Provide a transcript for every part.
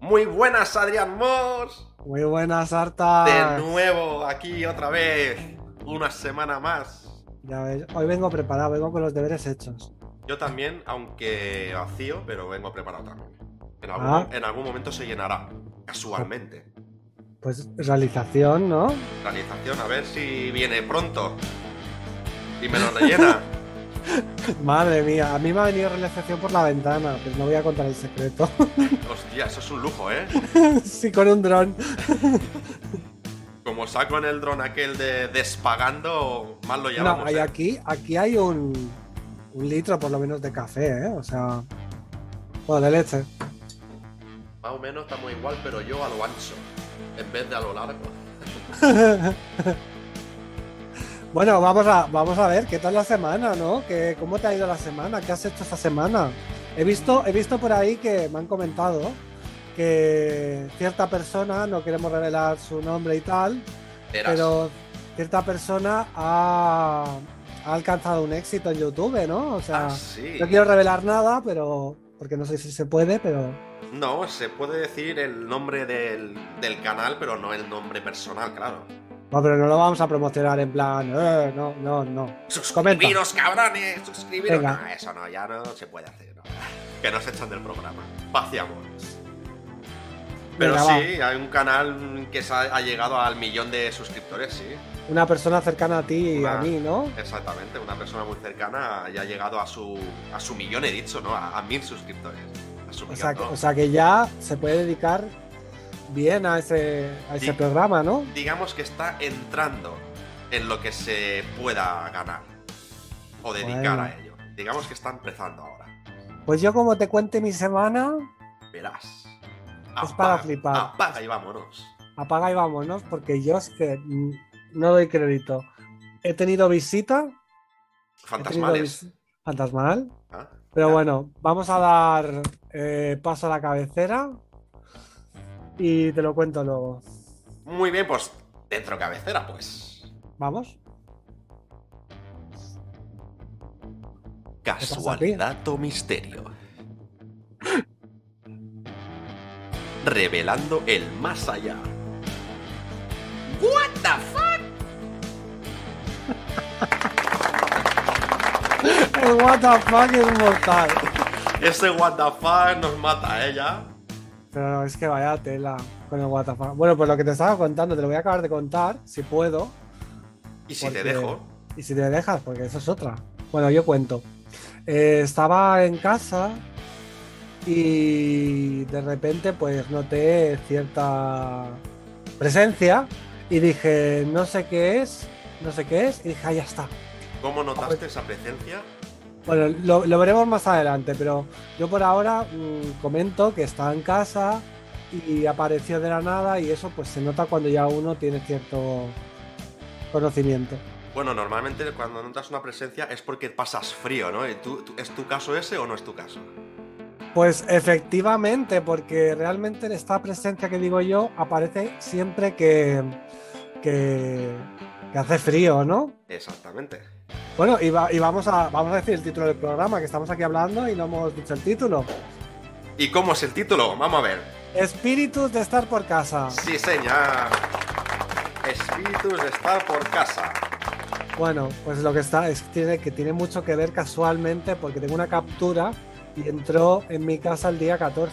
Muy buenas, Adrián Moss. Muy buenas, Arta. De nuevo, aquí otra vez. Una semana más. Ya ves, hoy vengo preparado, vengo con los deberes hechos. Yo también, aunque vacío, pero vengo preparado también. En algún, Ah. en algún momento se llenará, casualmente. Pues realización, ¿no? Realización, a ver si viene pronto. Y me lo rellena. Madre mía, a mí me ha venido realización por la ventana, pues no voy a contar el secreto. Hostia, eso es un lujo, ¿eh? sí, con un dron. Como saco en el dron aquel de despagando, más lo No, llamamos. hay ¿eh? aquí, aquí hay un, un litro por lo menos de café, ¿eh? O sea, bueno, de leche. Más o menos estamos igual, pero yo a lo ancho, en vez de a lo largo. Bueno, vamos a, vamos a ver qué tal la semana, ¿no? ¿Qué, ¿Cómo te ha ido la semana? ¿Qué has hecho esta semana? He visto, he visto por ahí que me han comentado que cierta persona, no queremos revelar su nombre y tal, Verás. pero cierta persona ha, ha alcanzado un éxito en YouTube, ¿no? O sea, Ah, sí. no quiero revelar nada, pero porque no sé si se puede, pero No, se puede decir el nombre del, del canal, pero no el nombre personal, claro. No, pero no lo vamos a promocionar en plan, eh, no, no, no. ¡Suscribiros, cabrones! ¡Suscribiros! Venga. No, eso no, ya no se puede hacer. ¿no? Que nos echan del programa. Paz y amor. Pero Venga, va. sí, hay un canal que se ha, llegado al millón de suscriptores, sí. Una persona cercana a ti y a mí, ¿no? Exactamente, una persona muy cercana ya ha llegado a su, a su millón, he dicho, ¿no? A, a mil suscriptores. A su O millón, sea, que, ¿no? o sea que ya se puede dedicar bien a ese, a ese programa, ¿no? digamos que está entrando en lo que se pueda ganar o dedicar Bueno. a ello. Digamos que está empezando ahora. Pues yo como te cuente mi semana, Verás. Es para flipar. Apaga y vámonos. apaga y vámonos, porque yo es que mm, no doy crédito. He tenido visita, tenido Fantasmales. vis- fantasmal, Ah, pero bueno, vamos a dar eh, paso a la cabecera y te lo cuento luego. Muy bien, pues dentro cabecera, pues. ¿Vamos? Casualidad o misterio. Revelando el más allá. What the fuck? El what the fuck es mortal. Ese what the fuck nos mata a ella. Pero no, es que vaya tela con el WTF. Bueno, pues lo que te estaba contando, te lo voy a acabar de contar, si puedo. Y si te dejo. Y si te dejas, porque eso es otra. Bueno, yo cuento. Eh, estaba en casa y de repente pues noté cierta presencia y dije, no sé qué es, no sé qué es, y dije, ah, ya está. ¿Cómo notaste esa presencia? Bueno, lo, lo veremos más adelante, pero yo por ahora mm, comento que estaba en casa y apareció de la nada y eso pues se nota cuando ya uno tiene cierto conocimiento. Bueno, normalmente cuando notas una presencia es porque pasas frío, ¿no? ¿Y tú- tú- ¿Es tu caso ese o no es tu caso? Pues efectivamente, porque realmente esta presencia que digo yo aparece siempre que, que, que hace frío, ¿no? Exactamente. Bueno, y, va- y vamos, a, vamos a decir el título del programa, que estamos aquí hablando y no hemos dicho el título. ¿Y cómo es el título? Vamos a ver. Espíritus de estar por casa. Sí, señor. Espíritus de estar por casa. Bueno, pues lo que está es que tiene, que tiene mucho que ver casualmente porque tengo una captura y entró en mi casa el día 14.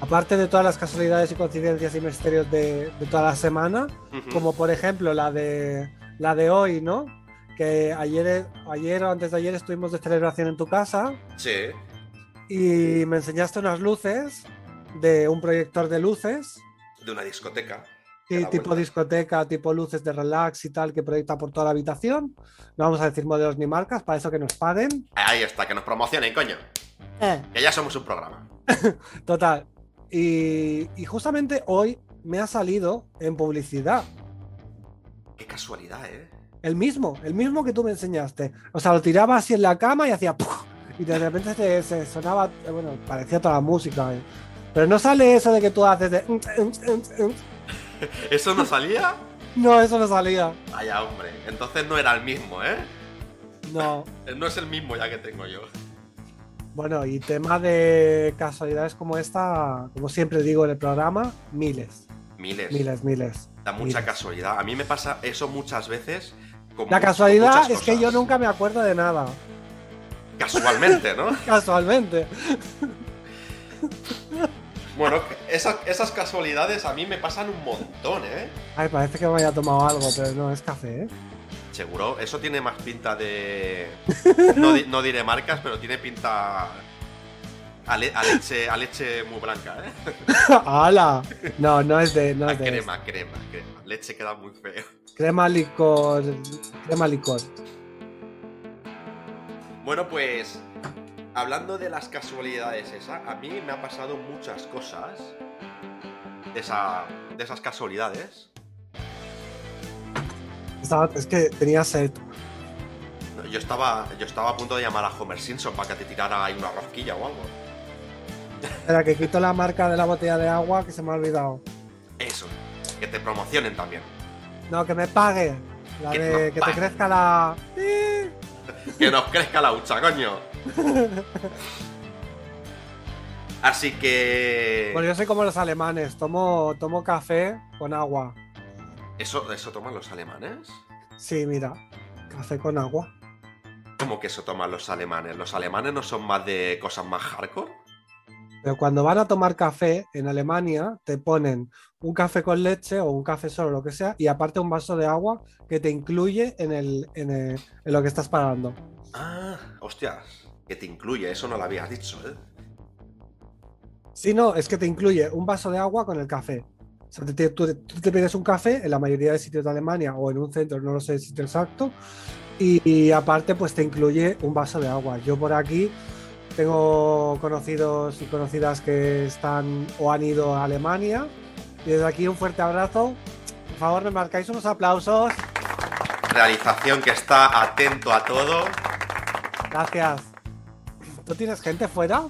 Aparte de todas las casualidades y coincidencias y misterios de, de toda la semana, como por ejemplo la de la de hoy, ¿no? Que ayer, ayer o antes de ayer estuvimos de celebración en tu casa Sí. y me enseñaste unas luces de un proyector de luces, De una discoteca. la tipo vuelta. discoteca, tipo luces de relax y tal, que proyecta por toda la habitación. No vamos a decir modelos ni marcas, para eso que nos paguen. Ahí está, que nos promocionen, coño. Que ya somos un programa. Total. Y, y justamente hoy me ha salido en publicidad Qué casualidad, ¿eh? El mismo, el mismo que tú me enseñaste. O sea, lo tiraba así en la cama y hacía ¡puf! y de repente se, se sonaba, bueno, parecía toda la música. eh. Pero no sale eso de que tú haces de. ¿Eso no salía? No, eso no salía. Vaya, hombre. Entonces no era el mismo, ¿eh? No. No es el mismo ya que tengo yo. Bueno, y tema de casualidades como esta, como siempre digo en el programa, miles. Miles. Miles, miles. Da mucha miles. casualidad. A mí me pasa eso muchas veces. Con La casualidad es que yo nunca me acuerdo de nada. Casualmente, ¿no? Casualmente. Bueno, esas, esas casualidades a mí me pasan un montón, ¿eh? Ay, parece que me haya tomado algo, pero no es café, ¿eh? Seguro, eso tiene más pinta de. No diré marcas, pero tiene pinta. A, le- a leche, a leche muy blanca, ¿eh? ¡Hala! No, no es de. No es de crema, crema, crema. Leche queda muy feo. Crema licor. Crema licor. Bueno, pues. Hablando de las casualidades esas, a mí me ha pasado muchas cosas. De, esa, de esas casualidades. Estaba- es que tenía sed. Yo estaba, yo estaba a punto de llamar a Homer Simpson para que te tirara ahí una rosquilla o algo. Espera, que quito la marca de la botella de agua que se me ha olvidado. Eso, que te promocionen también. No, que me pague. La Que de que te crezca la. Que nos crezca la hucha, coño. Así que. Bueno, yo soy como los alemanes. Tomo, tomo café con agua. ¿Eso, ¿Eso toman los alemanes? Sí, mira. Café con agua. ¿Cómo que eso toman los alemanes? ¿Los alemanes no son más de cosas más hardcore? Pero cuando van a tomar café en Alemania, te ponen un café con leche o un café solo, lo que sea, y aparte un vaso de agua que te incluye en, el, en, el- en lo que estás pagando. Ah, hostias. Que te incluye, eso no lo habías dicho, ¿eh? Si no, es que te incluye un vaso de agua con el café. O sea, te- te- tú, tú te pides un café en la mayoría de sitios de Alemania o en un centro, no lo sé el sitio exacto, y, y aparte pues te incluye un vaso de agua. Yo por aquí tengo conocidos y conocidas que están o han ido a Alemania y desde aquí un fuerte abrazo. Por favor, me marcáis unos aplausos. Realización que está atento a todo. Gracias. ¿Tú tienes gente fuera?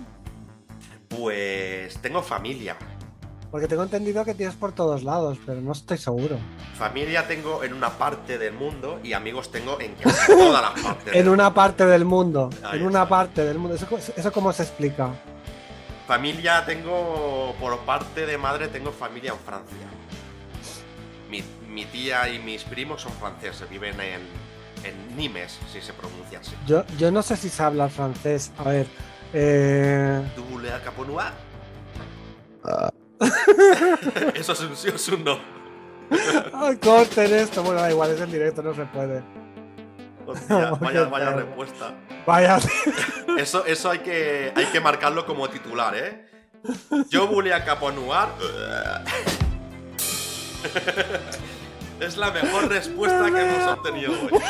Pues tengo familia. Porque tengo entendido que tienes por todos lados, pero no estoy seguro. Familia tengo en una parte del mundo y amigos tengo en casi todas las partes. En del una parte del mundo. Ahí en una parte del mundo. ¿Eso, co- ¿Eso cómo se explica? Familia tengo, por parte de madre, tengo familia en Francia. Mi, mi tía y mis primos son franceses, viven en, en Nimes, si se pronuncia así. Yo, yo no sé si se habla francés. A ver. Eh... ¿Tú le? Ah. Eso es un sí o es un no. Ay, corten esto. Bueno, da igual, es en directo, no se puede. Hostia, vaya, Qué vaya perro. respuesta. Vaya. Eso, eso hay, que, hay que marcarlo como titular, ¿eh? Yo voulais caponoir. Es la mejor respuesta que hemos obtenido hoy.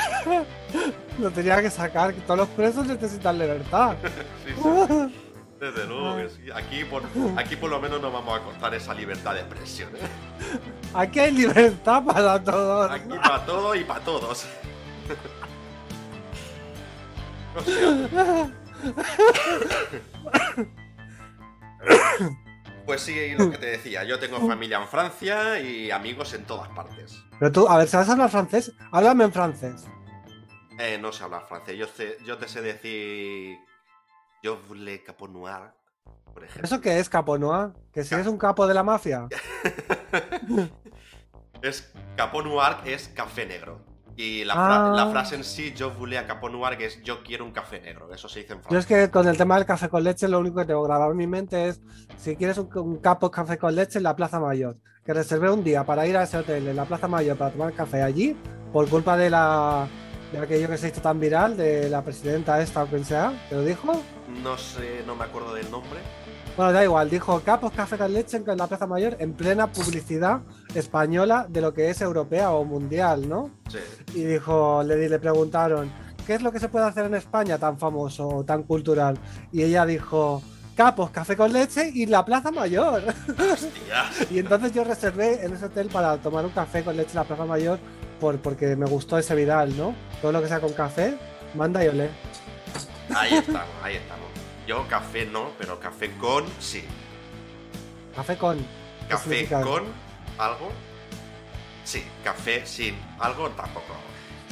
Lo tenía que sacar. que Todos los presos necesitan libertad. Sí, sí. Desde luego que sí. Aquí por, aquí por lo menos no vamos a cortar esa libertad de expresión. ¿eh? Aquí hay libertad para todos. Aquí para todo y para todos. Pues sí, lo que te decía, yo tengo familia en Francia y amigos en todas partes. Pero tú, a ver, ¿sabes hablar francés? Háblame en francés. Eh, no sé hablar francés, yo, sé- yo te sé decir... Yo voulais caponoir, por ejemplo. ¿Eso qué es, capo noir? ¿Que si eres un capo de la mafia? Es Capó Noir es café negro. Y la, fra- Ah. la frase en sí, yo voulais Capó Noir, que es yo quiero un café negro. Eso se dice en Yo es francés. que con el tema del café con leche, lo único que tengo grabado en mi mente es si quieres un, un capo café con leche en la Plaza Mayor. Que reservé un día para ir a ese hotel en la Plaza Mayor para tomar café allí, por culpa de la de aquello que se hizo tan viral, de la presidenta esta o quien sea, que lo dijo. No sé, no me acuerdo del nombre. Bueno, da igual, dijo capos café con leche en la Plaza Mayor en plena publicidad española de lo que es europea o mundial, ¿no? Sí. y dijo, le, le preguntaron, ¿qué es lo que se puede hacer en España tan famoso o tan cultural? Y ella dijo, capos, café con leche y la Plaza Mayor. Hostia. y entonces yo reservé en ese hotel para tomar un café con leche en la Plaza Mayor por, porque me gustó ese viral, ¿no? Todo lo que sea con café, manda y olé. Ahí estamos, ahí estamos. Yo café no, pero café con sí. Café con... ¿qué Café con algo. Sí, café sin algo tampoco.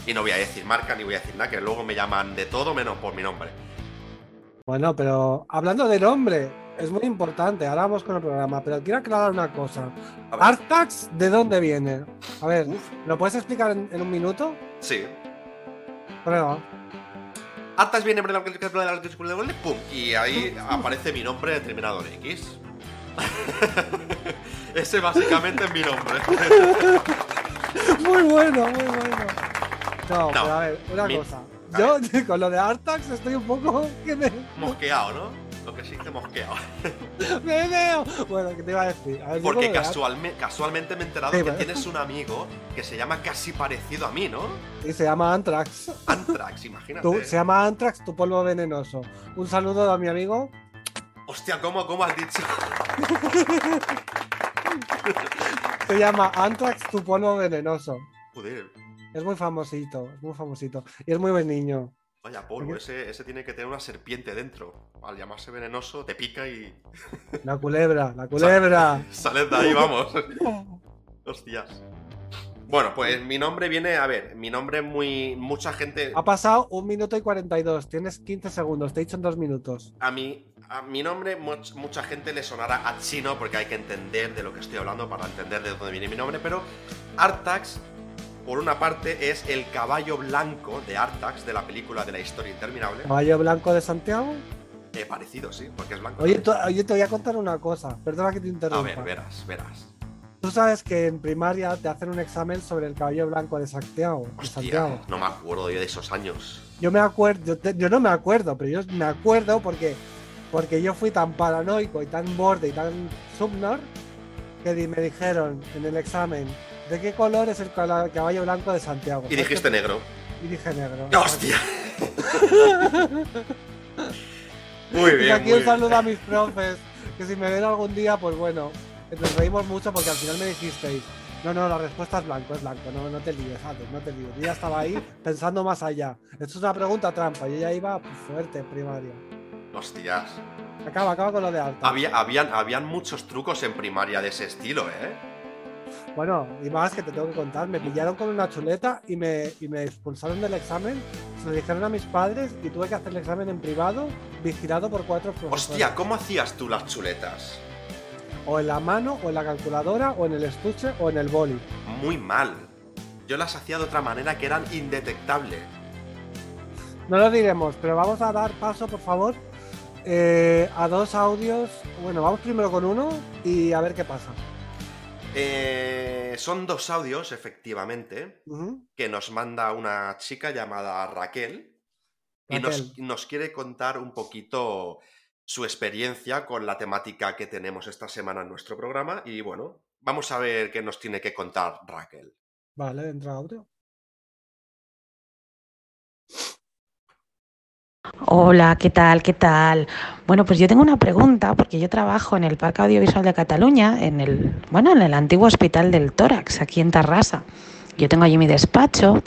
Y no voy a decir marca ni voy a decir nada, que luego me llaman de todo menos por mi nombre. Bueno, pero hablando del hombre, es muy importante. Ahora vamos con el programa, pero quiero aclarar una cosa. ¿Artax de dónde viene? A ver, Uf, ¿lo puedes explicar en, en un minuto? sí. Prueba. Artax viene pum, y ahí aparece mi nombre de Terminador X. Ese básicamente es mi nombre. Muy bueno, muy bueno. No, pero a ver, una mi- cosa. a Yo con lo de Artax estoy un poco que me, Mosqueado, ¿no? Lo que se dice mosqueado. me veo. Bueno, ¿qué te iba a decir? A ver, Porque casualme- casualmente me he enterado Sí, que tienes un amigo que se llama casi parecido a mí, ¿no? Y se llama Antrax. Antrax, imagínate. Tú- se llama Antrax, tu polvo venenoso. Un saludo a mi amigo. Hostia, ¿cómo, ¿cómo has dicho? Se llama Antrax, tu polvo venenoso. Joder, Es muy famosito, es muy famosito. Y es muy buen niño. Vaya polvo, ese, ese tiene que tener una serpiente dentro. Al llamarse venenoso, te pica y La culebra, la culebra. sales de ahí, vamos. Hostias. Bueno, pues mi nombre viene, a ver, mi nombre es muy. Mucha gente. Ha pasado un minuto y 42. Tienes 15 segundos. Te he dicho en dos minutos. A mi, a mi nombre, much- mucha gente le sonará a chino porque hay que entender de lo que estoy hablando para entender de dónde viene mi nombre. Pero Artax, por una parte, es el caballo blanco de Artax de la película de la historia interminable. Caballo blanco de Santiago. He parecido, sí, porque es blanco. Oye, te voy a contar una cosa. Perdona que te a interrumpa. ver, verás, verás. Tú sabes que en primaria te hacen un examen sobre el caballo blanco de Santiago. de Hostia, Santiago. no me acuerdo yo de esos años. Yo me acuerdo, yo, te- yo no me acuerdo, pero yo me acuerdo porque, porque yo fui tan paranoico y tan borde y tan subnor que me dijeron en el examen de qué color es el caballo blanco de Santiago. Y dijiste negro. Y dije negro. ¡Hostia! muy Y bien, aquí muy un bien. saludo a mis profes, que si me ven algún día, pues bueno, nos reímos mucho porque al final me dijisteis, no, no, la respuesta es blanco, es blanco, no, no te líes, Alex, no te líes. Yo ya estaba ahí pensando más allá. Esto es una pregunta trampa, yo ya iba fuerte en primaria. Hostias. Acaba, acaba con lo de alta. Había, habían, habían muchos trucos en primaria de ese estilo, ¿eh? Bueno, y más que te tengo que contar, me pillaron con una chuleta y me, y me expulsaron del examen, se lo dijeron a mis padres y tuve que hacer el examen en privado, vigilado por cuatro profesores. Hostia, ¿cómo hacías tú las chuletas? O en la mano, o en la calculadora, o en el estuche, o en el boli. Muy mal. Yo las hacía de otra manera que eran indetectables. No lo diremos, pero vamos a dar paso, por favor, eh, a dos audios. Bueno, vamos primero con uno y a ver qué pasa. Eh, son dos audios, efectivamente, que nos manda una chica llamada Raquel y nos, nos quiere contar un poquito su experiencia con la temática que tenemos esta semana en nuestro programa. Y bueno, vamos a ver qué nos tiene que contar Raquel. Vale, entra audio. Hola, ¿qué tal? ¿Qué tal? Bueno, pues yo tengo una pregunta porque yo trabajo en el Parque Audiovisual de Cataluña, en el, bueno, en el antiguo Hospital del Tórax, aquí en Tarrasa. Yo tengo allí mi despacho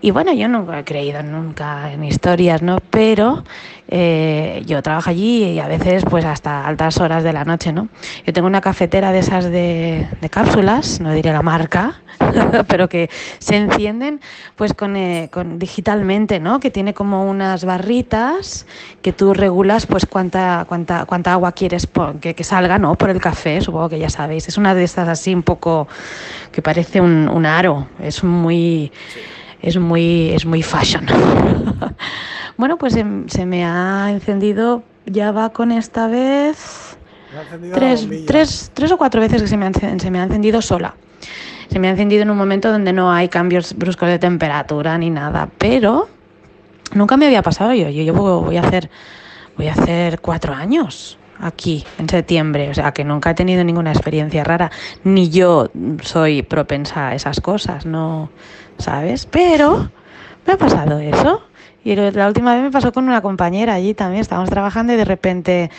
y bueno, yo nunca he creído nunca en historias, ¿no? Pero eh, yo trabajo allí y a veces pues hasta altas horas de la noche, ¿no? Yo tengo una cafetera de esas de, de cápsulas, no diré la marca, pero que se encienden pues con, eh, con digitalmente, ¿no? Que tiene como unas barritas que tú regulas pues cuánta, cuánta, cuánta agua quieres po- que, que salga, ¿no? Por el café, supongo que ya sabéis. Es una de estas así un poco que parece un, un aro. Es muy Sí. es muy, es muy fashion. bueno, pues em- se me ha encendido, ya va con esta vez tres, tres, tres o cuatro veces que se me, ha, se me ha encendido sola. Se me ha encendido en un momento donde no hay cambios bruscos de temperatura ni nada, pero nunca me había pasado yo. Yo llevo, voy a hacer, voy a hacer cuatro años aquí en septiembre, o sea que nunca he tenido ninguna experiencia rara, ni yo soy propensa a esas cosas, no, ¿sabes? Pero me ha pasado eso. Y la última vez me pasó con una compañera allí también, estábamos trabajando y de repente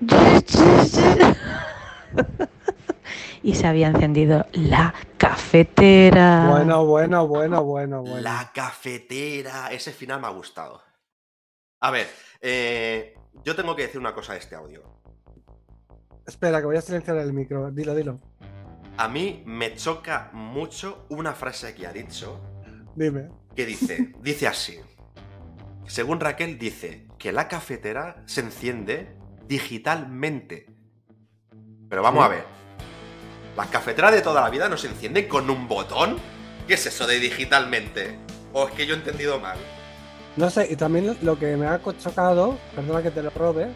y se había encendido la cafetera. Bueno, bueno, bueno, bueno, bueno. La cafetera. Ese final me ha gustado. A ver, eh, yo tengo que decir una cosa de este audio. Espera, que voy a silenciar el micro. Dilo, dilo. A mí me choca mucho una frase que ha dicho Dime. que dice, dice así. Según Raquel dice que la cafetera se enciende digitalmente. Pero vamos Sí. a ver. ¿Las cafeteras de toda la vida no se encienden con un botón? ¿Qué es eso de digitalmente? ¿O es que yo he entendido mal? No sé, y también lo- que me ha chocado, perdona que te lo robe,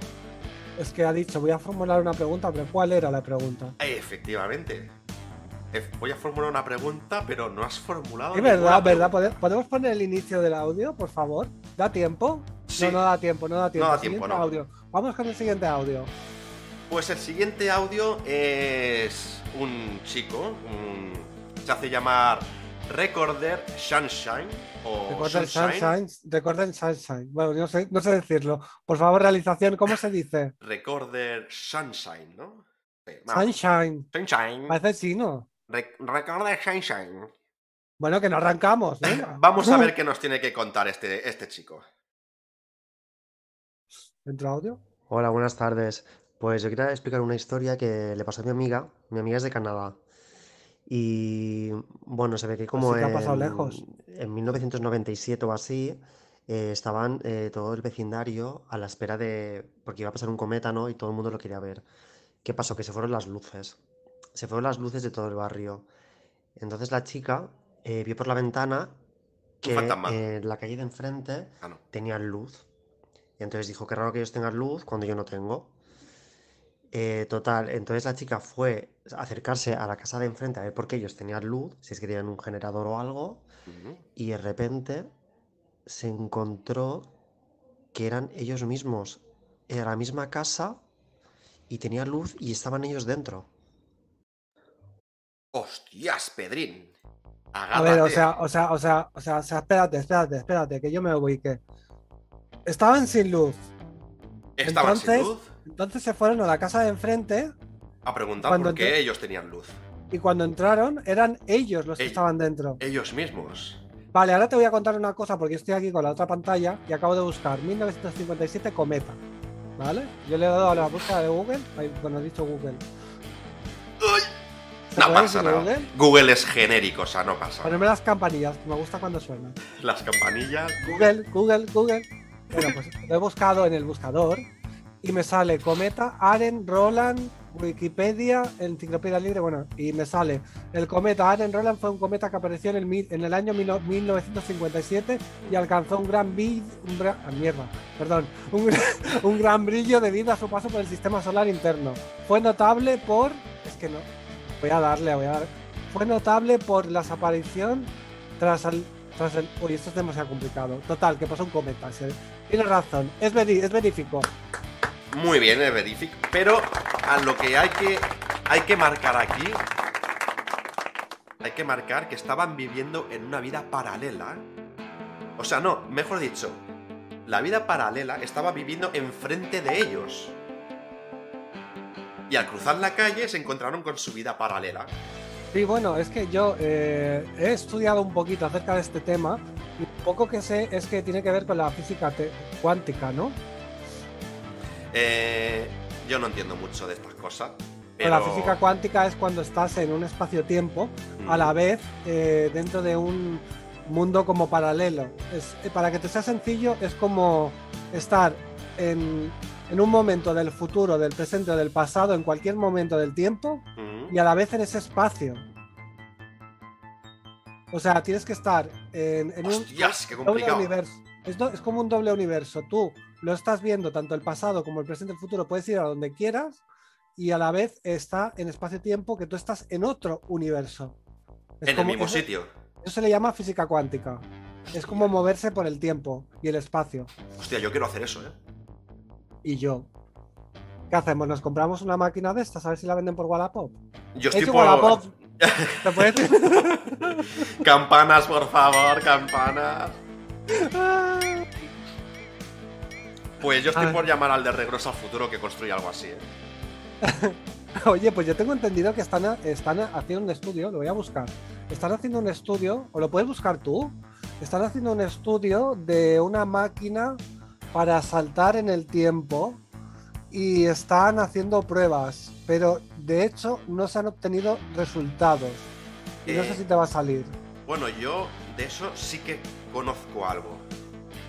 es que ha dicho, voy a formular una pregunta, pero ¿cuál era la pregunta? Efectivamente. Voy a formular una pregunta, pero no has formulado. Es verdad, verdad. pregunta. ¿Pode- ¿Podemos poner el inicio del audio, por favor? ¿Da tiempo? Sí. No, no da tiempo, no da tiempo. da Siguiente tiempo, no. audio. Vamos con el siguiente audio. Pues el siguiente audio es un chico, un- se hace llamar Recorder Sunshine o Recuerden Sunshine. Sunshine. Bueno, no sé, no sé decirlo. Por favor, realización, ¿cómo se dice? Recorder Sunshine, ¿no? Sí. Sunshine. Sunshine. Parece chino. Re- Recorder Sunshine. Bueno, que no arrancamos. venga. Vamos a ver qué nos tiene que contar este, este chico. ¿Dentro audio? Hola, buenas tardes. Pues yo quería explicar una historia que le pasó a mi amiga. Mi amiga es de Canadá. Y bueno, se ve que como que ha pasado en, lejos. en 1997 o así, eh, estaban eh, todo el vecindario a la espera de... porque iba a pasar un cometa, ¿no? Y todo el mundo lo quería ver. ¿Qué pasó? Que se fueron las luces. Se fueron las luces de todo el barrio. Entonces la chica eh, vio por la ventana que en la calle de enfrente Ah, no. tenían luz. Y entonces dijo, qué raro que ellos tengan luz cuando yo no tengo. Eh, total, entonces la chica fue a acercarse a la casa de enfrente a ver por qué ellos tenían luz, si es que tenían un generador o algo, y de repente se encontró que eran ellos mismos. Era la misma casa y tenía luz y estaban ellos dentro. ¡Hostias, Pedrín! A ver, o sea, o sea, o sea, o sea, o sea, espérate, espérate, espérate, que yo me ubique. Estaban sin luz. Estaban sin luz. Entonces se fueron a la casa de enfrente A preguntar cuando por qué ellos tenían luz. y cuando entraron eran ellos los que Ellos. estaban dentro. Ellos mismos. Vale, ahora te voy a contar una cosa porque estoy aquí con la otra pantalla y acabo de buscar 1957 cometa. ¿Vale? Yo le he dado a la búsqueda de Google. Bueno, he dicho Google. ¿Se No pasa nada. Google? Google es genérico, o sea, no pasa. Ponerme las campanillas, que me gusta cuando suenan. Las campanillas. Google, Google, Google. Bueno, pues lo he buscado en el buscador y me sale Cometa, Aren, Roland, Wikipedia, Enciclopedia Libre, bueno, y me sale el cometa Aren Roland fue un cometa que apareció en el, en el año mil- 1957 y alcanzó un gran brillo, un gra- ah, mierda, perdón, un, gran- un gran brillo debido a su paso por el sistema solar interno. Fue notable por, es que no, voy a darle, voy a dar, fue notable por la aparición tras el, tras el, uy, esto es demasiado complicado. Total, que pasó un cometa. sí. Tienes razón, es, veri- es verífico. Muy bien, verific. Pero a lo que hay que hay que marcar aquí. Hay que marcar que estaban viviendo en una vida paralela. O sea, no, mejor dicho, la vida paralela estaba viviendo enfrente de ellos. Y al cruzar la calle se encontraron con su vida paralela. Sí, bueno, es que yo eh, he estudiado un poquito acerca de este tema y poco que sé es que tiene que ver con la física cuántica, ¿no? Eh, yo no entiendo mucho de estas cosas. Con Pero... La física cuántica es cuando estás en un espacio-tiempo a la Mm, vez eh, dentro de un mundo como paralelo. Es, eh, para que te sea sencillo, es como estar en, en un momento del futuro, del presente o del pasado, en cualquier momento del tiempo mm. y a la vez en ese espacio. O sea, tienes que estar en, en un doble universo. Es, do- es como un doble universo. Tú lo estás viendo tanto el pasado como el presente el futuro. Puedes ir a donde quieras y a la vez está en espacio-tiempo que tú estás en otro universo. Es En el como- mismo eso- sitio. Eso se le llama física cuántica. Es como moverse por el tiempo y el espacio. Hostia, yo quiero hacer eso, ¿eh? Y yo. ¿Qué hacemos? ¿Nos compramos una máquina de estas? A ver si la venden por Wallapop. Yo Es estoy por... Pop. ¿Te puedes Campanas, por favor, campanas. Pues yo estoy Ah. por llamar al de Regreso al Futuro que construye algo así, ¿eh? Oye, pues yo tengo entendido que están, están haciendo un estudio, lo voy a buscar. Están haciendo un estudio, o lo puedes buscar tú. Están haciendo un estudio de una máquina para saltar en el tiempo y están haciendo pruebas, pero de hecho no se han obtenido resultados. Y no sé Eh. si te va a salir. Bueno, yo de eso sí que conozco algo.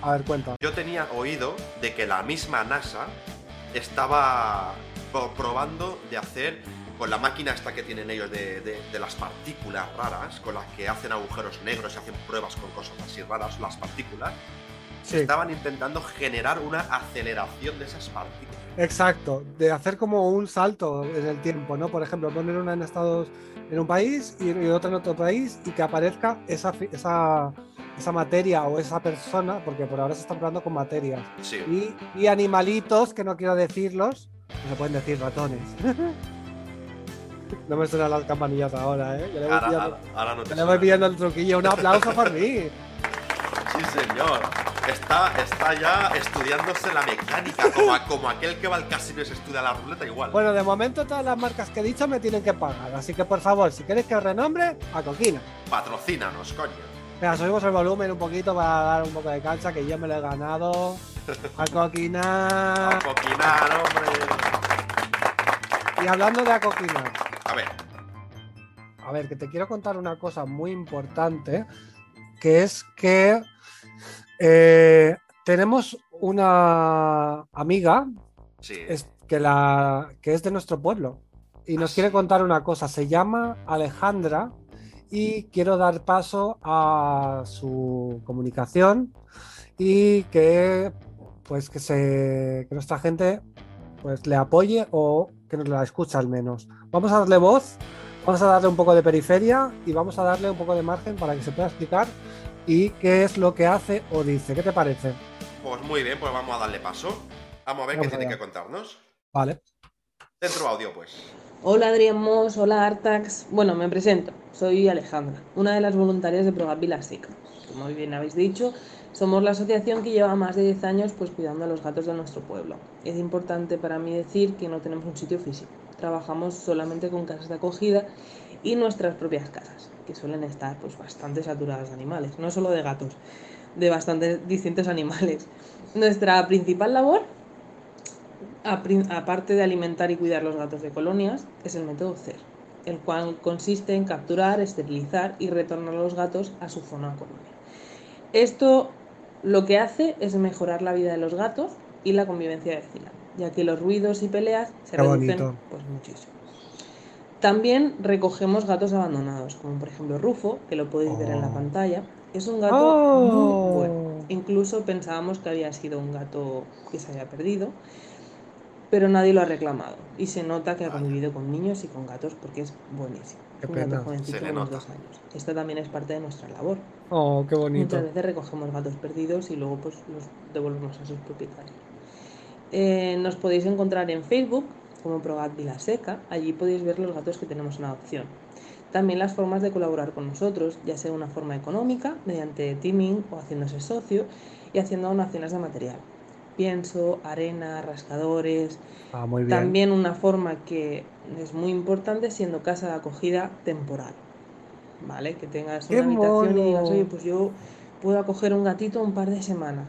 A ver, cuenta. Yo tenía oído de que la misma NASA estaba pro- probando de hacer con la máquina esta que tienen ellos de, de- de las partículas raras, con las que hacen agujeros negros y hacen pruebas con cosas así raras, las partículas, Sí, estaban intentando generar una aceleración de esas partículas. Exacto. De hacer como un salto en el tiempo, ¿no? Por ejemplo, poner una en Estados en un país y, y otra en otro país y que aparezca esa, esa, esa materia o esa persona, porque por ahora se están probando con materias. Sí. Y, y animalitos, que no quiero decirlos, no se pueden decir ratones. no me suenan las campanillas ahora, ¿eh? Ya le voy Ahora, pillando, ahora- ahora no te ya le voy pillando el truquillo. Un aplauso por mí. Señor. Está, está ya estudiándose la mecánica, como, a- como aquel que va al casino y se estudia la ruleta igual. Bueno, de momento todas las marcas que he dicho me tienen que pagar. Así que por favor, si queréis que os renombre, a Coquina. Patrocínanos, coño. Venga, subimos el volumen un poquito para dar un poco de cancha, que yo me lo he ganado. A Coquina. A poquinar, hombre. Y hablando de Acoquina, A ver, a ver, que te quiero contar una cosa muy importante, que es que eh, tenemos una amiga sí. es, que, la, que es de nuestro pueblo y nos Ah, quiere contar una cosa. Se llama Alejandra y quiero dar paso a su comunicación y que pues que se que nuestra gente pues le apoye o que nos la escuche al menos. Vamos a darle voz, vamos a darle un poco de periferia y vamos a darle un poco de margen para que se pueda explicar y qué es lo que hace o dice. ¿Qué te parece? Pues muy bien, pues vamos a darle paso. Vamos a ver Vamos qué tiene que contarnos. Vale. Dentro audio, pues. Hola Adrián Moss, hola Artax. Bueno, me presento. Soy Alejandra, una de las voluntarias de Vilaseca. Como bien habéis dicho, somos la asociación que lleva más de 10 años pues, cuidando a los gatos de nuestro pueblo. Es importante para mí decir que no tenemos un sitio físico. Trabajamos solamente con casas de acogida y nuestras propias casas, que suelen estar pues, bastante saturadas de animales, no solo de gatos, de bastantes distintos animales. Nuestra principal labor aparte de alimentar y cuidar los gatos de colonias, es el método CER, el cual consiste en capturar, esterilizar y retornar a los gatos a su zona colonia. Esto lo que hace es mejorar la vida de los gatos y la convivencia vecinal, ya que los ruidos y peleas se Qué reducen bonito. pues, muchísimo. También recogemos gatos abandonados, como por ejemplo Rufo, que lo podéis ver en la Oh. pantalla. Es un gato Oh. muy bueno. Incluso pensábamos que había sido un gato que se había perdido, pero nadie lo ha reclamado. Y se nota que ha convivido con niños y con gatos porque es buenísimo. Qué Es un pena. gato jovencito de unos dos años. Esto también es parte de nuestra labor. Oh, qué bonito. Muchas veces recogemos gatos perdidos y luego pues los devolvemos a sus propietarios. Eh, nos podéis encontrar en Facebook como Progat Vilaseca. Allí podéis ver los gatos que tenemos en adopción. También las formas de colaborar con nosotros, ya sea de una forma económica, mediante teaming o haciéndose socio y haciendo donaciones de material. Pienso, arena, rascadores, Ah, muy bien. también una forma que es muy importante siendo casa de acogida temporal. ¿Vale? Que tengas ¡Qué una habitación y digas, mono! oye, pues yo puedo acoger un gatito un par de semanas.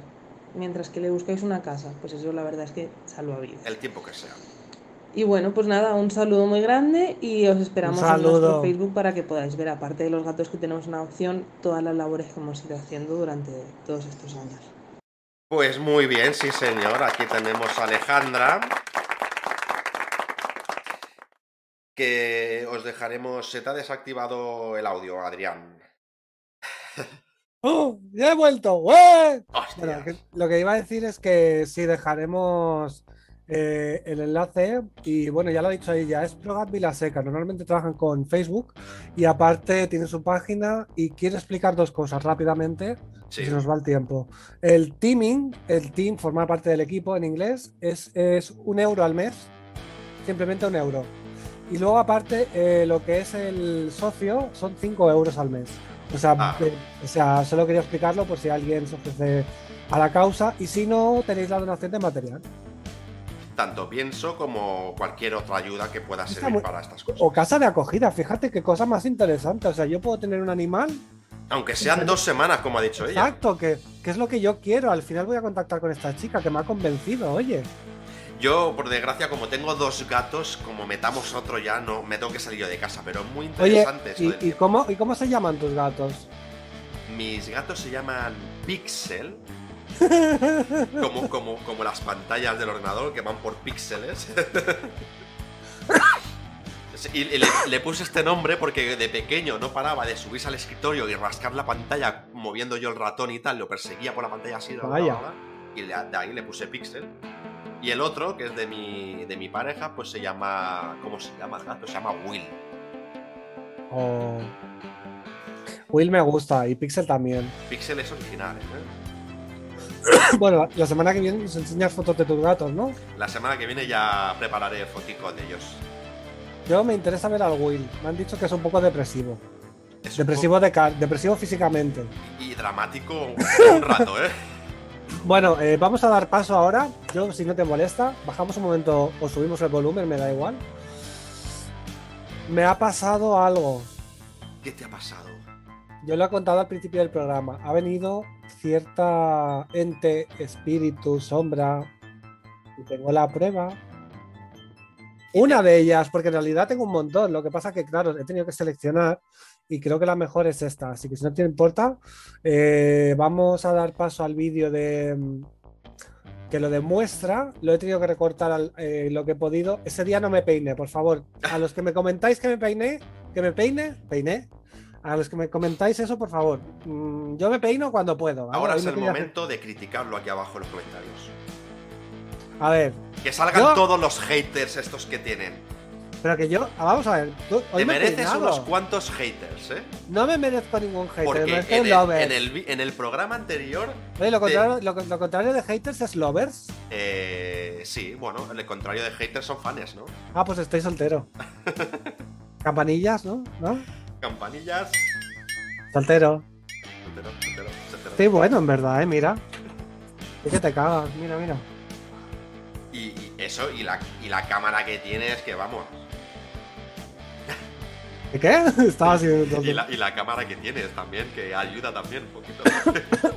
Mientras que le buscáis una casa. Pues eso la verdad es que salva vidas. El tiempo que sea. Y bueno, pues nada, un saludo muy grande y os esperamos en nuestro Facebook para que podáis ver, aparte de los gatos que tenemos en adopción, todas las labores que hemos ido haciendo durante todos estos años. Pues muy bien, sí, señor. Aquí tenemos a Alejandra. Que os dejaremos. Se te ha desactivado el audio, Adrián. ¡Oh! ¡Ya he vuelto! Que- lo que iba a decir es que sí dejaremos eh, el enlace y bueno, ya lo ha dicho ella, es Progat Vilaseca. Normalmente trabajan con Facebook y aparte tiene su página y quiero explicar dos cosas rápidamente. Sí. Si nos va el tiempo. El teaming, el team, formar parte del equipo en inglés, es, es un euro al mes. Simplemente un euro. Y luego, aparte, eh, lo que es el socio son 5 euros al mes. O sea, Ah. eh, o sea, solo quería explicarlo por si alguien se ofrece a la causa. Y si no, tenéis la donación de material. Tanto pienso como cualquier otra ayuda que pueda Está servir muy- para estas cosas. O casa de acogida, fíjate qué cosa más interesante. O sea, yo puedo tener un animal. Aunque sean dos semanas, como ha dicho ella. Exacto, que, que es lo que yo quiero. Al final voy a contactar con esta chica que me ha convencido, oye. Yo, por desgracia, como tengo dos gatos, como metamos otro ya, no me tengo que salir yo de casa. Pero es muy Oye, interesante esto ¿y, cómo, ¿y cómo se llaman tus gatos? Mis gatos se llaman Pixel Como, como, como las pantallas del ordenador que van por píxeles. Y le, le puse este nombre porque de pequeño no paraba de subirse al escritorio y rascar la pantalla moviendo yo el ratón y tal, lo perseguía por la pantalla así. Vaya. bla, y de de ahí le puse Pixel. Y el otro, que es de mi, de mi pareja, pues se llama. ¿Cómo se llama el gato? Se llama Will. Oh. Will me gusta y Pixel también. Pixel es original, ¿eh? Bueno, la semana que viene nos enseñas fotos de tus gatos, ¿no? La semana que viene ya prepararé foticos de ellos. Yo me interesa ver al Will. Me han dicho que es un poco depresivo. Es Depresivo, de ca- depresivo físicamente. poco- y dramático un rato, ¿eh? Bueno, eh, vamos a dar paso ahora. Yo, si no te molesta, bajamos un momento o subimos el volumen, me da igual. Me ha pasado algo. ¿Qué te ha pasado? Yo lo he contado al principio del programa. Ha venido cierta ente, espíritu, sombra. Y tengo la prueba. Una de ellas, porque en realidad tengo un montón. Lo que pasa que, claro, he tenido que seleccionar y creo que la mejor es esta. Así que si no te importa, eh, vamos a dar paso al vídeo de mm, que lo demuestra. Lo he tenido que recortar eh, lo que he podido. Ese día no me peiné, por favor. A los que me comentáis que me peiné, que me peine, peiné. A los que me comentáis eso, por favor. Mm, yo me peino cuando puedo. ¿vale? Ahora Hoy es el hacer- momento de criticarlo aquí abajo en los comentarios. A ver, Que salgan Yo- todos los haters estos que tienen. pero que yo. ah, Vamos a ver. tú- hoy Te me mereces peinado. unos cuantos haters, ¿eh? No me merezco ningún hater. Porque me en el, lover. en, el, vi- en el programa anterior, Oye, lo, te- contrario, lo, lo contrario de haters es lovers. eh, sí, bueno, el contrario de haters son fans, ¿no? Ah, pues estoy soltero. Campanillas, ¿no? ¿No? Campanillas. Soltero. Soltero, soltero, soltero. Estoy bueno, en verdad, ¿eh? Mira. Es que te cagas, mira, mira. Y, y eso, y la, y la cámara que tienes, que vamos. ¿Y ¿Qué? Estaba haciendo Y la, y la cámara que tienes también, que ayuda también un poquito.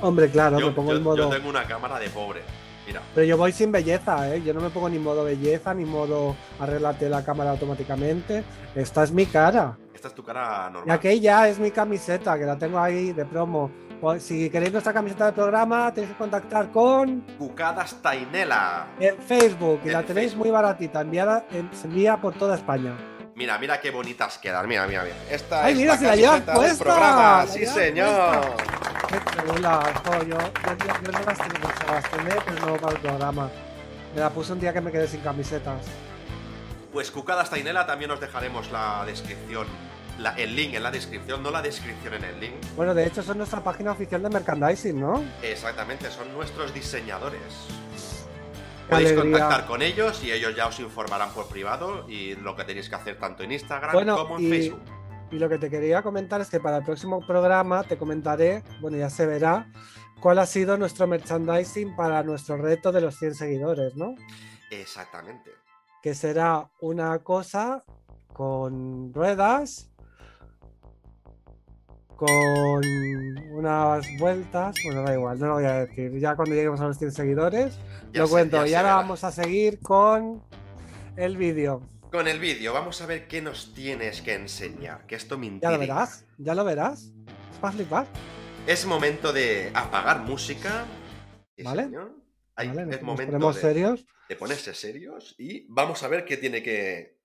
Hombre, claro, yo, me pongo yo- en modo. yo tengo una cámara de pobre. Mira, Pero yo voy sin belleza, ¿eh? Yo no me pongo ni modo belleza, ni modo arreglate la cámara automáticamente. Esta es mi cara. Esta es tu cara Y normal. aquella es mi camiseta, que la tengo ahí de promo. Pues, si queréis nuestra camiseta del programa, tenéis que contactar con Bucadas Tainela. en Facebook y En la tenéis Facebook. muy baratita, enviada, en- se envía por toda España. Mira, mira qué bonitas quedan. Mira, mira, mira. Esta Ay, es mira, la si la del puesta, programa. la Sí, señor. Qué chula, yo, yo, yo- yo no las tengo, pero no para el programa. Me la puse un día que me quedé sin camisetas. Pues Cucadas Tainela también os dejaremos la descripción. la- el link en la descripción, no la descripción en el link. Bueno, de hecho, son nuestra página oficial de merchandising, ¿no? Exactamente, son nuestros diseñadores. Podéis alegría. contactar con ellos y ellos ya os informarán por privado y lo que tenéis que hacer tanto en Instagram Bueno, como en y- Facebook. Y lo que te quería comentar es que para el próximo programa te comentaré, bueno, ya se verá, cuál ha sido nuestro merchandising para nuestro reto de los 100 seguidores, ¿no? Exactamente. Que será una cosa con ruedas, con unas vueltas, bueno, da igual, no lo voy a decir. Ya cuando lleguemos a los 100 seguidores, Ya lo cuento. y ahora vamos a seguir con el vídeo. Con el vídeo, vamos a ver qué nos tienes que enseñar, que esto me Ya lo verás, ya lo verás. Es para flipar. Es momento de apagar música. Vale. señor. Ahí, ¿vale? es momento de, serios. de ponerse serios y vamos a ver qué tiene que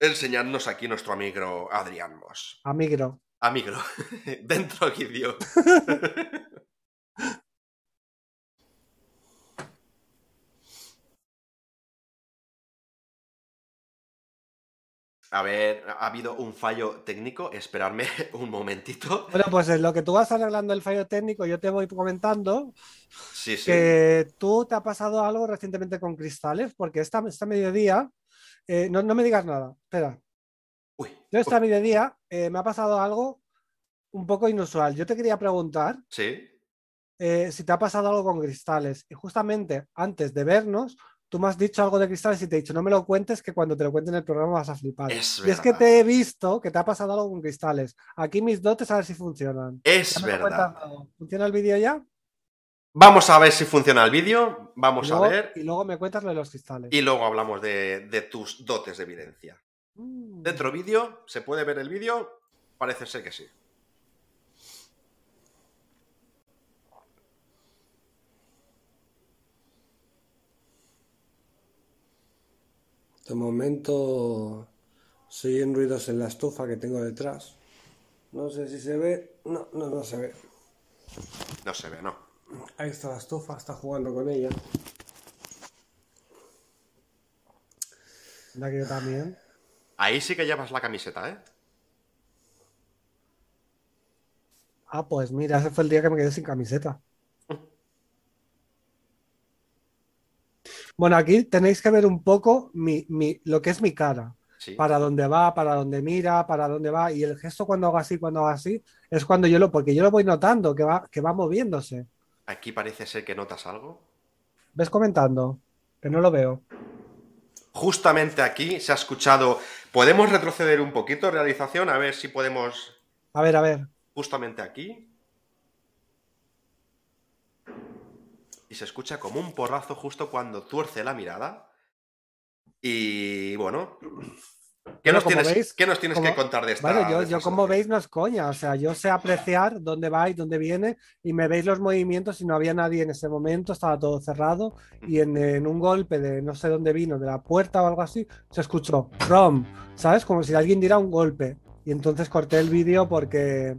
enseñarnos aquí nuestro amigo Adrián Moss. Amigro. Amigo, dentro vídeo. A ver, ha habido un fallo técnico. Esperadme un momentito. Bueno, pues en lo que tú vas arreglando el fallo técnico, yo te voy comentando Sí, sí. que tú te ha pasado algo recientemente con cristales, porque esta, esta mediodía, eh, no, no me digas nada, espera, Uy, yo esta uy, mediodía eh, me ha pasado algo un poco inusual. Yo te quería preguntar sí. eh, si te ha pasado algo con cristales, y justamente antes de vernos, tú me has dicho algo de cristales y te he dicho, no me lo cuentes, que cuando te lo cuente en el programa vas a flipar. Es y es que te he visto que te ha pasado algo con cristales. Aquí mis dotes a ver si funcionan. Es verdad. ¿Funciona el vídeo ya? Vamos a ver si funciona el vídeo. Vamos a ver. y luego me cuentas lo de los cristales. Y luego hablamos de, de tus dotes de evidencia. Mm. Dentro vídeo, ¿se puede ver el vídeo? Parece ser que sí. De momento se oyen ruidos en la estufa que tengo detrás. No sé si se ve. No, no, no se ve. No se ve, no. Ahí está la estufa, está jugando con ella. La que yo también. Ahí sí que llevas la camiseta, ¿eh? Ah, pues mira, ese fue el día que me quedé sin camiseta. Bueno, aquí tenéis que ver un poco mi, mi- lo que es mi cara. Sí. Para dónde va, para dónde mira, para dónde va. Y el gesto cuando hago así, cuando hago así, es cuando yo lo, porque yo lo voy notando, que va, que va moviéndose. Aquí parece ser que notas algo. ¿Ves comentando? Que no lo veo. Justamente aquí se ha escuchado. ¿Podemos retroceder un poquito, realización? A ver si podemos. A ver, a ver. Justamente aquí. Y se escucha como un porrazo justo cuando tuerce la mirada. Y bueno. ¿Qué, Bueno, nos, tienes, veis, ¿qué nos tienes como- que contar de esta? Bueno, yo, como veis no es coña, o sea, yo sé apreciar dónde va y dónde viene y me veis los movimientos y no había nadie en ese momento, estaba todo cerrado y en, en un golpe de no sé dónde vino, de la puerta o algo así, se escuchó rom, ¿sabes? Como si alguien diera un golpe y entonces corté el vídeo porque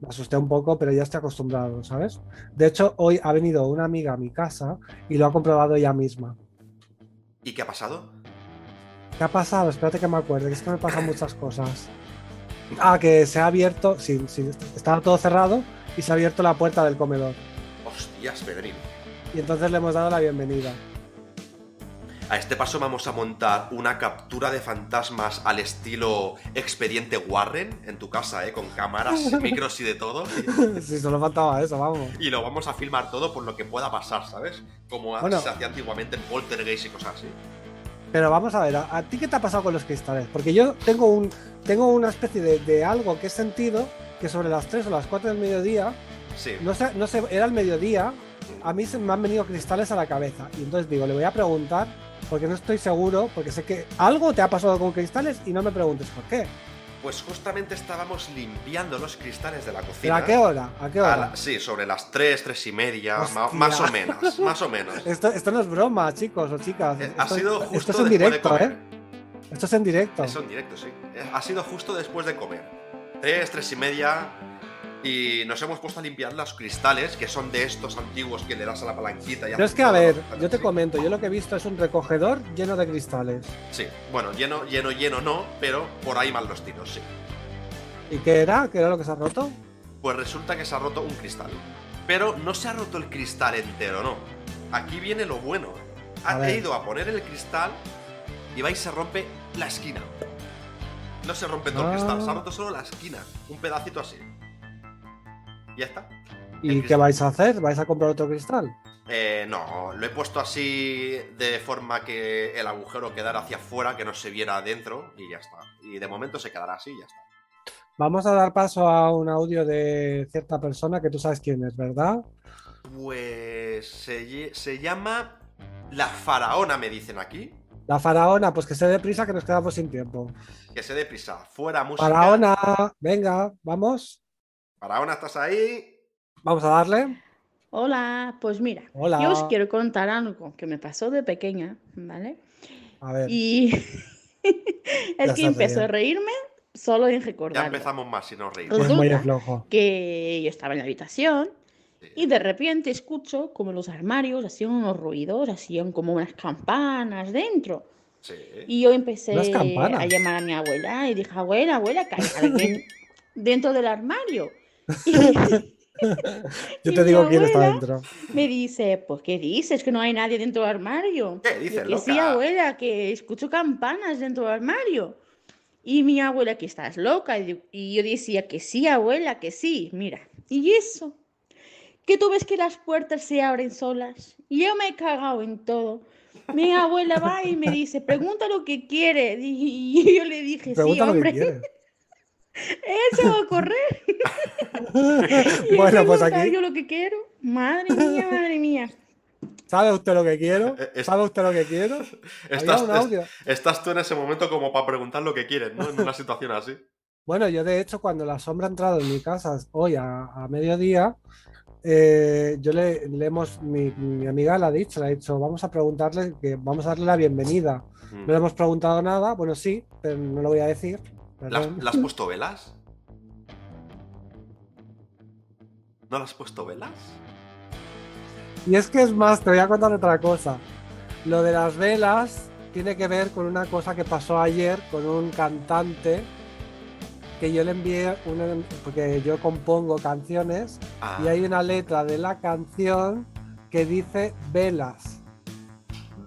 me asusté un poco, pero ya estoy acostumbrado, ¿sabes? De hecho, hoy ha venido una amiga a mi casa y lo ha comprobado ella misma. ¿Y qué ha pasado? ¿Qué ha pasado? Espérate que me acuerde, que es que me pasan muchas cosas. Ah, que se ha abierto, sí, sí, estaba todo cerrado y se ha abierto la puerta del comedor. Hostias, Pedrín. Y entonces le hemos dado la bienvenida. A este paso vamos a montar una captura de fantasmas al estilo expediente Warren en tu casa, ¿eh? Con cámaras, micros y de todo. Sí, solo faltaba eso, vamos. Y lo vamos a filmar todo por lo que pueda pasar, ¿sabes? Como Bueno. se hacía antiguamente en Poltergeist y cosas así. Pero vamos a ver, ¿a, ti qué te ha pasado con los cristales? Porque yo tengo un tengo una especie de, de algo que he sentido que sobre las 3 o las 4 del mediodía, Sí. no sé, no sé, era el mediodía, a mí se me han venido cristales a la cabeza. Y entonces digo, le voy a preguntar, porque no estoy seguro, porque sé que algo te ha pasado con cristales y no me preguntes por qué. Pues justamente estábamos limpiando los cristales de la ¿Pero cocina. a qué hora? ¿A qué A hora? la- sí, sobre las 3, 3 y media, Hostia. más o menos, más o menos. Esto, esto no es broma, chicos o chicas. Eh, Ha Esto, sido esto justo es en de directo, comer. ¿eh? Esto es en directo. Eso en directo, sí. Eh, Ha sido justo después de comer. 3, 3 y media. Y nos hemos puesto a limpiar los cristales, que son de estos antiguos que le das a la palanquita y Pero es que, a ver, yo te comento, yo lo que he visto es un recogedor lleno de cristales. Sí, bueno, lleno, lleno, lleno no, pero por ahí mal los tiros, sí. ¿Y qué era? ¿Qué era lo que se ha roto? Pues resulta que se ha roto un cristal. Pero no se ha roto el cristal entero, no. Aquí viene lo bueno. Ha ido a poner el cristal y va y se rompe la esquina. No se rompe todo Ah. el cristal, se ha roto solo la esquina. Un pedacito así. Ya está. ¿Y qué vais a hacer? ¿Vais a comprar otro cristal? Eh, no, lo he puesto así de forma que el agujero quedara hacia afuera, que no se viera adentro y ya está. Y de momento se quedará así y ya está. Vamos a dar paso a un audio de cierta persona que tú sabes quién es, ¿verdad? Pues se, se llama La Faraona, me dicen aquí. La faraona, pues que se dé prisa que nos quedamos sin tiempo. Que se dé prisa. Fuera música. Faraona, venga, vamos. Faraona, ¿estás ahí? Vamos a darle. Hola, pues mira, Hola. yo os quiero contar algo que me pasó de pequeña, ¿vale? A ver. Y Ya es que empezó a reírme solo en Ya recordarlo. empezamos más si nos reímos. Pues muy flojo. Que yo estaba en la habitación Sí. y de repente escucho como los armarios hacían unos ruidos, hacían como unas campanas dentro. Sí. Y yo empecé a llamar a mi abuela y dije, abuela, abuela, que hay alguien dentro del armario. Yo te digo quién está dentro. me dice, pues, ¿qué dices? Que no hay nadie dentro del armario. ¿Qué Yo, dices, que sí, abuela, que escucho campanas dentro del armario. Y mi abuela, que estás loca. Y yo- yo decía que sí, abuela, que sí. Mira, y eso, que tú ves que las puertas se abren solas. Y yo me he cagado en todo. Mi abuela va y me dice, pregunta lo que quiere. Y yo le dije, sí, Pregunta lo que hombre, se va a correr. Y Bueno, pues preguntar aquí, yo lo que quiero. Madre mía, madre mía. ¿sabe usted lo que quiero? Eh, es- ¿Sabe usted lo que quiero? Estás, un audio. estás tú en ese momento como para preguntar lo que quieres, ¿no? En una situación así. Bueno, yo de hecho cuando la sombra ha entrado en mi casa hoy a, a mediodía, eh, yo le, le hemos, mi, mi amiga le ha dicho, le ha dicho, vamos a preguntarle, que vamos a darle la bienvenida. Mm. No le hemos preguntado nada, bueno, sí, pero no lo voy a decir. ¿Le has, puesto velas? ¿No le has puesto velas? Y es que es más, te voy a contar otra cosa. Lo de las velas tiene que ver con una cosa que pasó ayer con un cantante que yo le envié, una, porque yo compongo canciones Ah, y hay una letra de la canción que dice velas.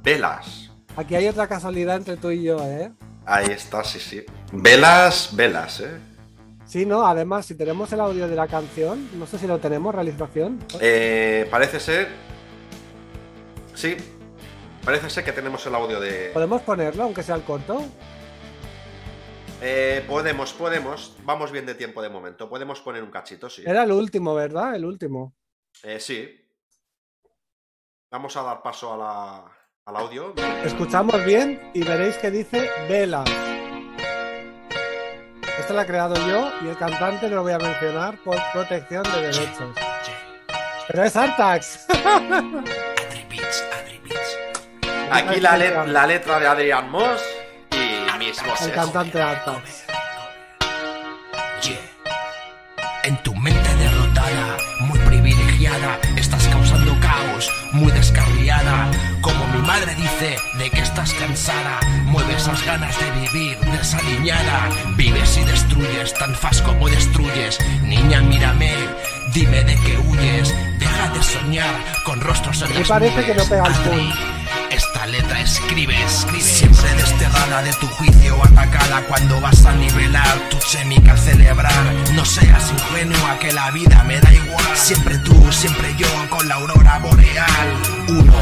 Velas. Aquí hay otra casualidad entre tú y yo, ¿eh? Ahí está, sí, sí. Velas, velas, ¿eh? Sí, no, además, si tenemos el audio de la canción, no sé si lo tenemos, realización. Eh, parece ser. Sí. Parece ser que tenemos el audio de. ¿Podemos ponerlo, aunque sea el corto? Eh, podemos, podemos. Vamos bien de tiempo de momento. Podemos poner un cachito, sí. Era el último, ¿verdad? El último. Eh, sí. Vamos a dar paso a la, al audio. Escuchamos bien y veréis que dice velas. Esto lo he creado yo y el cantante no lo voy a mencionar por protección de derechos. Pero es Artax. Aquí la, le- la letra de Adrián Moss y mis El voces. cantante Artax. Yeah. En tu mente muy descarriada. Como mi madre dice, de que estás cansada, mueve esas ganas de vivir desaliñada. Vives y destruyes, tan fácil como destruyes. Niña, mírame, dime de qué huyes. Deja de soñar con rostros en Me las parece que no pega el. Esta letra escribe, escribe. Siempre desterrada de tu juicio Atacada cuando vas a nivelar Tu chémica celebrar. No seas ingenua que la vida me da igual. Siempre tú, siempre yo Con la aurora boreal. Uno,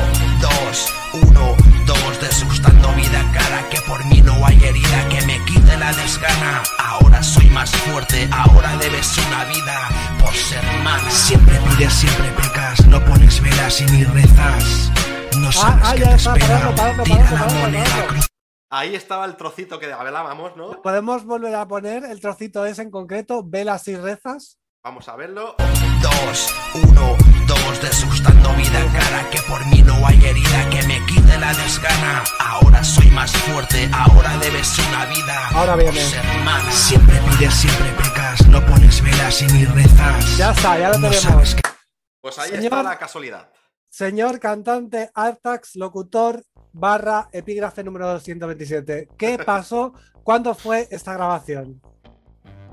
dos, uno, dos Desgustando vida cara Que por mí no hay herida que me quite la desgana. Ahora soy más fuerte Ahora debes una vida Por ser mala Siempre pides, siempre pecas No pones velas y ni rezas no sabes ah, qué te está, espera. parando, parando, Tira parando, la moneda Ahí estaba el trocito que hablábamos, ¿no? ¿Podemos volver a poner el trocito ese en concreto? Velas y rezas. Vamos a verlo. Dos, uno, dos, desgustando vida cara que por mí no hay herida que me quite la desgana. Ahora soy más fuerte, ahora debes una vida. Ahora viene. Siempre pides, siempre pecas, no pones velas y ni rezas. Ya está, ya lo No tenemos. qué Pues ahí Señor- está la casualidad. Señor cantante Artax, locutor barra epígrafe número 227. ¿Qué pasó? ¿Cuándo fue esta grabación?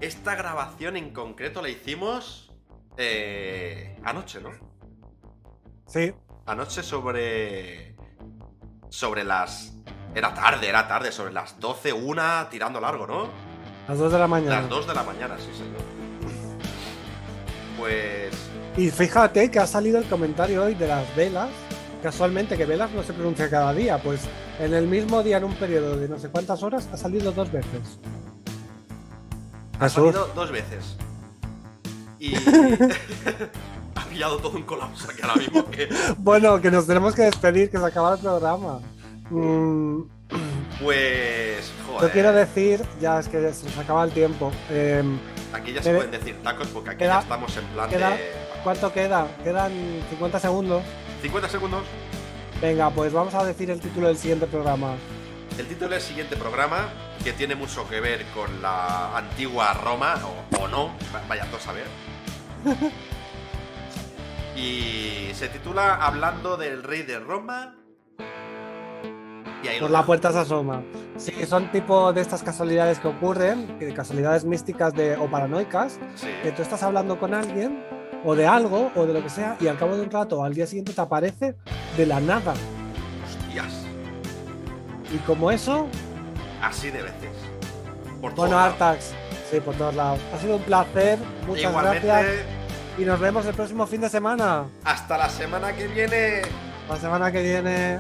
Esta grabación en concreto la hicimos eh, anoche, ¿no? Sí, Anoche sobre. Sobre las. Era tarde, era tarde, sobre las 12, una, tirando largo, ¿no? las 2 de la mañana. Las 2 de la mañana, sí, señor. Pues. Y fíjate que ha salido el comentario hoy de las velas. Casualmente, que velas no se pronuncia cada día. Pues en el mismo día, en un periodo de no sé cuántas horas, ha salido dos veces. Ha salido dos veces. Y. ha pillado todo un colapso aquí ahora mismo que. Bueno, que nos tenemos que despedir, que se acaba el programa. Mm, Pues. Joder. yo quiero decir, ya es que se nos acaba el tiempo. Em, Aquí ya se pueden decir tacos porque aquí queda- ya estamos en plan queda- de. ¿Cuánto queda? Quedan 50 segundos. 50 segundos. Venga, pues vamos a decir el título del siguiente programa. El título del siguiente programa, que tiene mucho que ver con la antigua Roma, o, o no, va- vaya tú a saber. Y se titula Hablando del rey de Roma. Y ahí Por la puerta se asoma. Sí, son tipo de estas casualidades que ocurren, casualidades místicas de, o paranoicas, Sí. que tú estás hablando con alguien, o de algo, o de lo que sea, y al cabo de un rato, al día siguiente, te aparece de la nada. Hostias. Y como eso, Así de veces. Por bueno, todos lados. Artax, sí, por todos lados. Ha sido un placer, muchas Igualmente, gracias, y nos vemos el próximo fin de semana. hasta la semana que viene. La semana que viene.